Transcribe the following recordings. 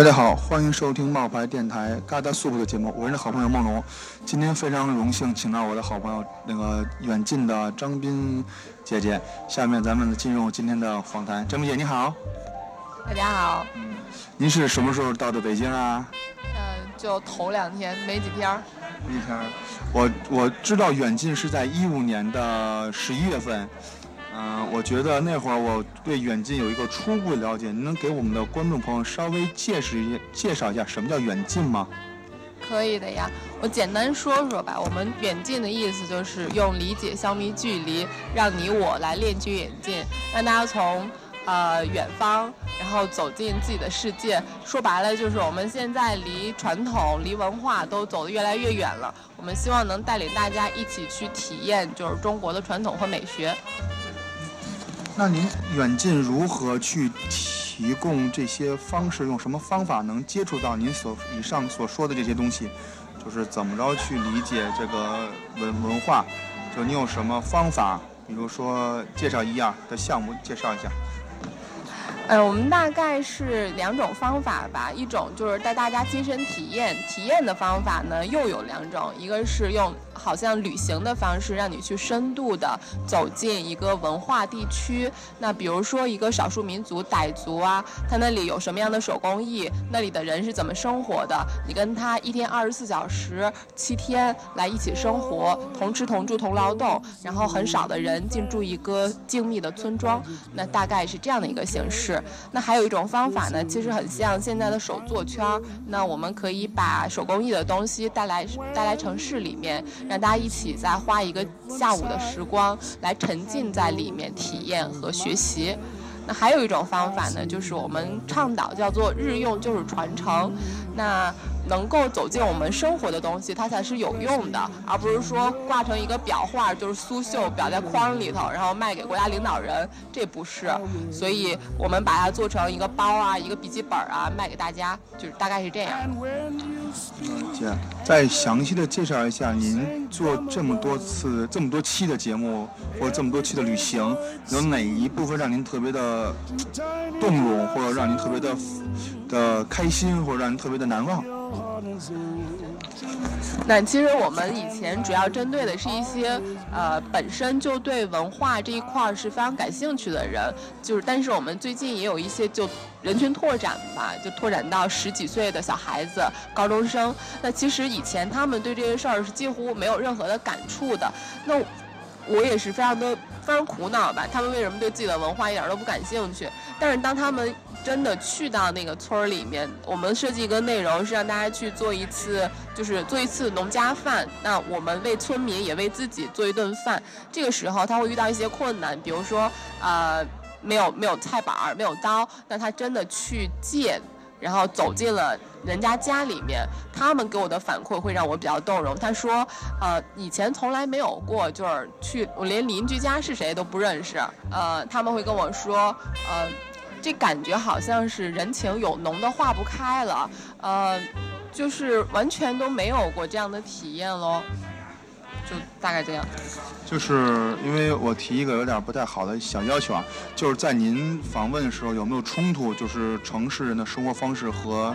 大家好，欢迎收听冒牌电台嘎达素铺的节目，我是你的好朋友梦龙。今天非常荣幸请到我的好朋友那个远近的张斌姐姐。下面咱们进入今天的访谈。张斌姐你好，大家好。嗯您是什么时候到的北京啊？嗯，就头两天，没几天。没几天。我我知道远近是在一五年的十一月份。嗯，我觉得那会儿我对远近有一个初步了解，您能给我们的观众朋友稍微介绍一介绍一下什么叫远近吗？可以的呀，我简单说说吧。我们远近的意思就是用理解消弭距离，让你我来练就远近，让大家从呃远方，然后走进自己的世界。说白了就是我们现在离传统、离文化都走得越来越远了。我们希望能带领大家一起去体验，就是中国的传统和美学。那您远近如何去提供这些方式？用什么方法能接触到您所以上所说的这些东西？就是怎么着去理解这个文文化？就你有什么方法？比如说介绍一样的项目，介绍一下。呃，我们大概是两种方法吧，一种就是带大家亲身体验，体验的方法呢又有两种，一个是用。好像旅行的方式，让你去深度的走进一个文化地区。那比如说一个少数民族傣族啊，他那里有什么样的手工艺？那里的人是怎么生活的？你跟他一天二十四小时、七天来一起生活，同吃同住同劳动，然后很少的人进驻一个静谧的村庄。那大概是这样的一个形式。那还有一种方法呢，其实很像现在的手作圈儿。那我们可以把手工艺的东西带来带来城市里面。让大家一起再花一个下午的时光来沉浸在里面体验和学习。那还有一种方法呢，就是我们倡导叫做日用就是传承。那能够走进我们生活的东西，它才是有用的，而不是说挂成一个裱画，就是苏绣裱在框里头，然后卖给国家领导人，这不是。所以我们把它做成一个包啊，一个笔记本啊，卖给大家，就是大概是这样。嗯，姐，再详细的介绍一下，您做这么多次、这么多期的节目，或者这么多期的旅行，有哪一部分让您特别的动容，或者让您特别的的开心，或者让您特别的难忘？那其实我们以前主要针对的是一些呃本身就对文化这一块儿是非常感兴趣的人，就是但是我们最近也有一些就人群拓展吧，就拓展到十几岁的小孩子、高中生。那其实以前他们对这些事儿是几乎没有任何的感触的。那我也是非常的非常苦恼吧，他们为什么对自己的文化一点都不感兴趣？但是当他们真的去到那个村儿里面，我们设计一个内容是让大家去做一次，就是做一次农家饭。那我们为村民也为自己做一顿饭。这个时候他会遇到一些困难，比如说呃没有没有菜板儿，没有刀。那他真的去借，然后走进了人家家里面，他们给我的反馈会让我比较动容。他说，呃以前从来没有过，就是去我连邻居家是谁都不认识。呃他们会跟我说，呃。这感觉好像是人情有浓的化不开了，呃，就是完全都没有过这样的体验喽，就大概这样。就是因为我提一个有点不太好的小要求啊，就是在您访问的时候有没有冲突？就是城市人的生活方式和，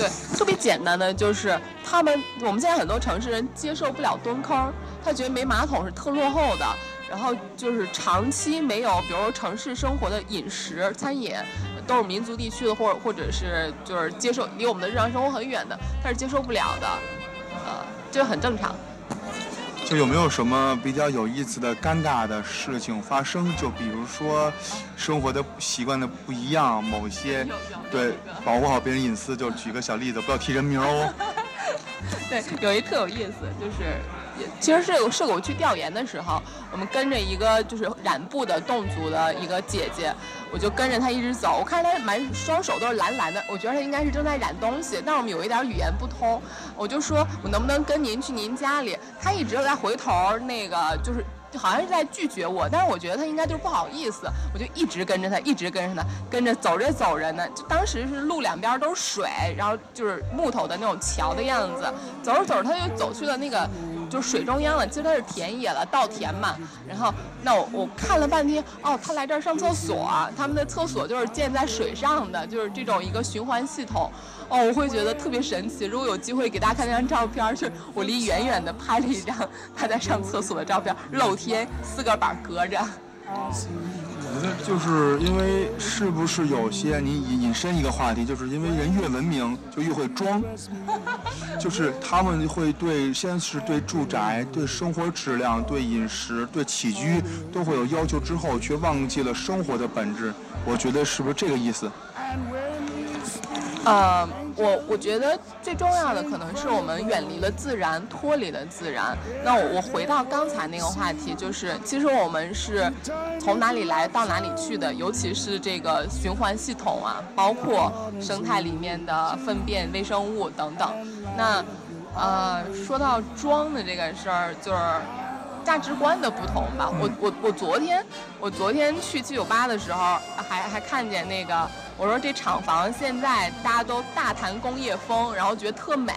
对，特别简单的就是他们，我们现在很多城市人接受不了蹲坑，他觉得没马桶是特落后的。然后就是长期没有，比如说城市生活的饮食、餐饮，都是民族地区的，或者或者是就是接受离我们的日常生活很远的，他是接受不了的，呃，这很正常。就有没有什么比较有意思的、尴尬的事情发生？就比如说，生活的习惯的不一样，某些对保护好别人隐私。就举个小例子，不要提人名哦。对，有一特有意思，就是。其实是有社狗去调研的时候，我们跟着一个就是染布的侗族的一个姐姐，我就跟着她一直走。我看她满双手都是蓝蓝的，我觉得她应该是正在染东西。但我们有一点语言不通，我就说我能不能跟您去您家里？她一直在回头，那个就是好像是在拒绝我。但是我觉得她应该就是不好意思，我就一直跟着她，一直跟着她，跟着走着走着呢。就当时是路两边都是水，然后就是木头的那种桥的样子。走着走着，她就走去了那个。就水中央了，其实它是田野了，稻田嘛。然后那我我看了半天，哦，他来这儿上厕所，他们的厕所就是建在水上的，就是这种一个循环系统。哦，我会觉得特别神奇。如果有机会给大家看那张照片，是我离远远的拍了一张他在上厕所的照片，露天四个板隔着。我觉得就是因为是不是有些你引引申一个话题，就是因为人越文明就越会装，就是他们会对先是对住宅、对生活质量、对饮食、对起居都会有要求，之后却忘记了生活的本质。我觉得是不是这个意思？呃，我我觉得最重要的可能是我们远离了自然，脱离了自然。那我我回到刚才那个话题，就是其实我们是从哪里来到哪里去的，尤其是这个循环系统啊，包括生态里面的粪便、微生物等等。那呃，说到装的这个事儿，就是价值观的不同吧。我我我昨天我昨天去七九八的时候，还还看见那个。我说这厂房现在大家都大谈工业风，然后觉得特美、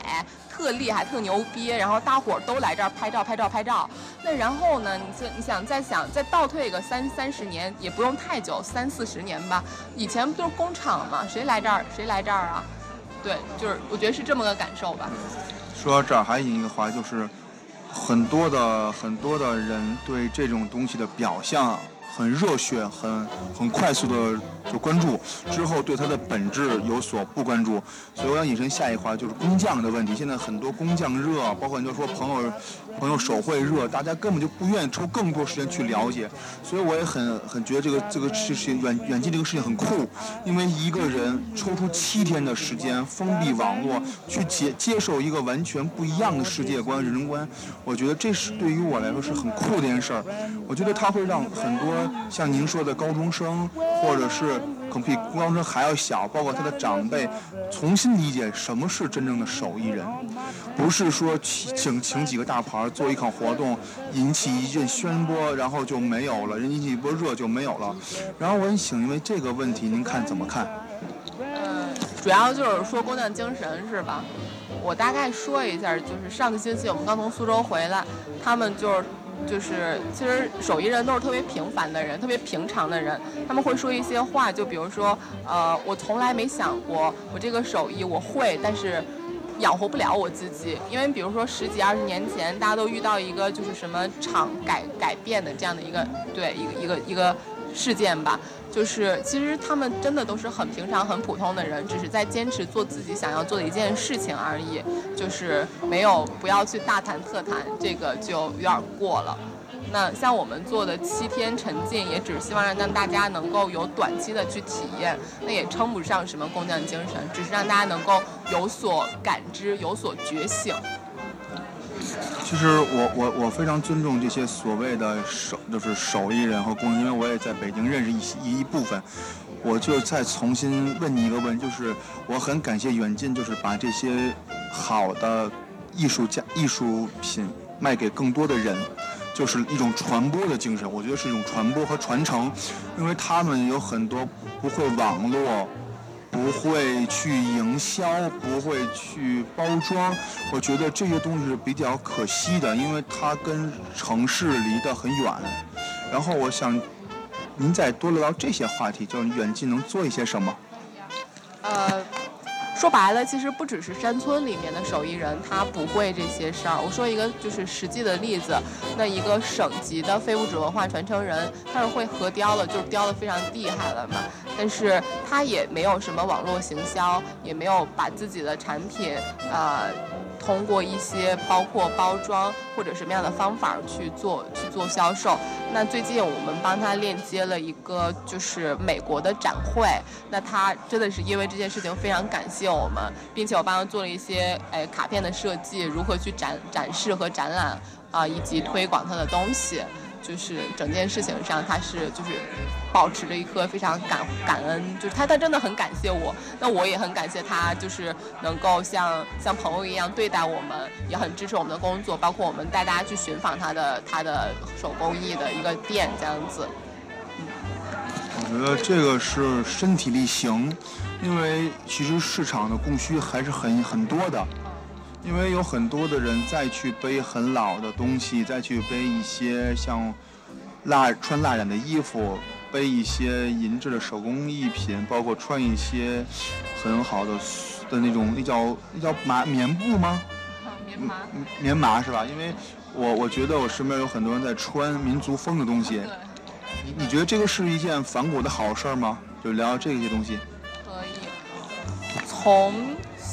特厉害、特牛逼，然后大伙儿都来这儿拍照、拍照、拍照。那然后呢？你你想再想再倒退个三三十年，也不用太久，三四十年吧。以前不都是工厂吗？谁来这儿？谁来这儿啊？对，就是我觉得是这么个感受吧。说到这儿，还引一个话，就是很多的很多的人对这种东西的表象。很热血，很很快速的就关注，之后对它的本质有所不关注，所以我想引申下一话就是工匠的问题。现在很多工匠热，包括很多说朋友朋友手绘热，大家根本就不愿意抽更多时间去了解。所以我也很很觉得这个这个事情远远近这个事情很酷，因为一个人抽出七天的时间封闭网络去接接受一个完全不一样的世界观人生观，我觉得这是对于我来说是很酷的一件事儿。我觉得它会让很多。像您说的高中生，或者是可能比高中生还要小，包括他的长辈，重新理解什么是真正的手艺人，不是说请请请几个大牌做一场活动，引起一阵宣波，然后就没有了，人引起一波热就没有了。然后我也请，因为这个问题，您看怎么看？嗯，主要就是说工匠精神是吧？我大概说一下，就是上个星期我们刚从苏州回来，他们就是。就是，其实手艺人都是特别平凡的人，特别平常的人。他们会说一些话，就比如说，呃，我从来没想过，我这个手艺我会，但是养活不了我自己。因为比如说十几二十年前，大家都遇到一个就是什么厂改改变的这样的一个对一个一个一个事件吧。就是其实他们真的都是很平常、很普通的人，只是在坚持做自己想要做的一件事情而已。就是没有不要去大谈特谈，这个就有点过了。那像我们做的七天沉浸，也只是希望让让大家能够有短期的去体验，那也称不上什么工匠精神，只是让大家能够有所感知、有所觉醒。其实我我我非常尊重这些所谓的手，就是手艺人和工人，因为我也在北京认识一一部分。我就再重新问你一个问，就是我很感谢远近，就是把这些好的艺术家艺术品卖给更多的人，就是一种传播的精神。我觉得是一种传播和传承，因为他们有很多不会网络。不会去营销，不会去包装，我觉得这些东西是比较可惜的，因为它跟城市离得很远。然后我想，您再多聊聊这些话题，就是远近能做一些什么？呃。说白了，其实不只是山村里面的手艺人，他不会这些事儿。我说一个就是实际的例子，那一个省级的非物质文化传承人，他是会核雕的，就是雕的非常厉害了嘛。但是他也没有什么网络行销，也没有把自己的产品，啊。通过一些包括包装或者什么样的方法去做去做销售。那最近我们帮他链接了一个就是美国的展会，那他真的是因为这件事情非常感谢我们，并且我帮他做了一些哎卡片的设计，如何去展展示和展览啊，以及推广他的东西。就是整件事情上，他是就是保持着一颗非常感感恩，就是他他真的很感谢我，那我也很感谢他，就是能够像像朋友一样对待我们，也很支持我们的工作，包括我们带大家去寻访他的他的手工艺的一个店这样子。嗯，我觉得这个是身体力行，因为其实市场的供需还是很很多的。因为有很多的人再去背很老的东西，再去背一些像蜡穿蜡染的衣服，背一些银质的手工艺品，包括穿一些很好的的那种，那叫那叫麻棉布吗？棉麻。棉麻是吧？因为我我觉得我身边有很多人在穿民族风的东西。你你觉得这个是一件反骨的好事吗？就聊聊这些东西。可以。从。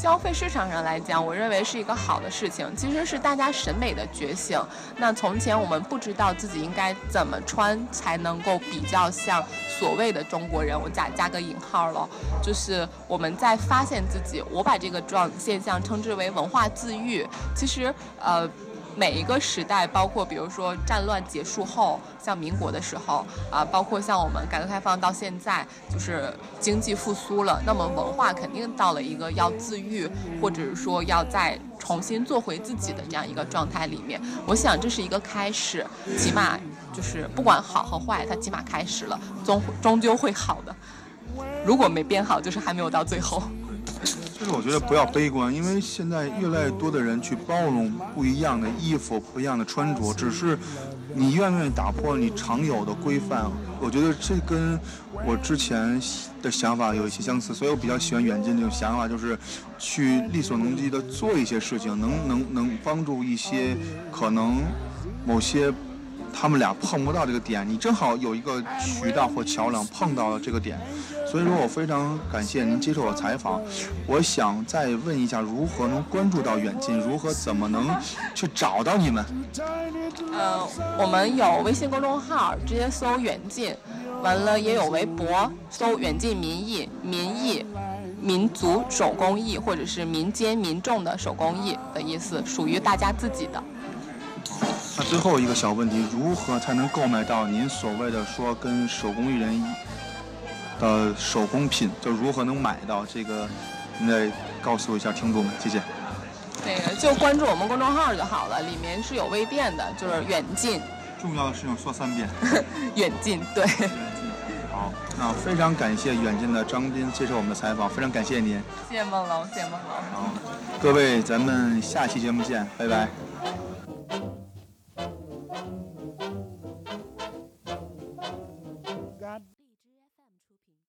消费市场上来讲，我认为是一个好的事情，其实是大家审美的觉醒。那从前我们不知道自己应该怎么穿才能够比较像所谓的中国人，我加加个引号了，就是我们在发现自己。我把这个状现象称之为文化自愈。其实，呃。每一个时代，包括比如说战乱结束后，像民国的时候啊，包括像我们改革开放到现在，就是经济复苏了，那么文化肯定到了一个要自愈，或者是说要再重新做回自己的这样一个状态里面。我想这是一个开始，起码就是不管好和坏，它起码开始了，终终究会好的。如果没变好，就是还没有到最后。就是我觉得不要悲观，因为现在越来越多的人去包容不一样的衣服、不一样的穿着，只是你愿不愿意打破你常有的规范。我觉得这跟我之前的想法有一些相似，所以我比较喜欢远近这种想法，就是去力所能及的做一些事情，能能能帮助一些可能某些。他们俩碰不到这个点，你正好有一个渠道或桥梁碰到了这个点，所以说我非常感谢您接受我采访。我想再问一下，如何能关注到远近？如何怎么能去找到你们？呃，我们有微信公众号，直接搜“远近”，完了也有微博，搜“远近民意”，民意，民族手工艺或者是民间民众的手工艺的意思，属于大家自己的。那最后一个小问题，如何才能购买到您所谓的说跟手工艺人的手工品？就如何能买到这个？您再告诉一下听众们，谢谢。那个就关注我们公众号就好了，里面是有微店的，就是远近。重要的事情说三遍。远近对。好，那非常感谢远近的张斌接受我们的采访，非常感谢您。谢谢梦龙，谢谢梦龙。好，各位，咱们下期节目见，拜拜。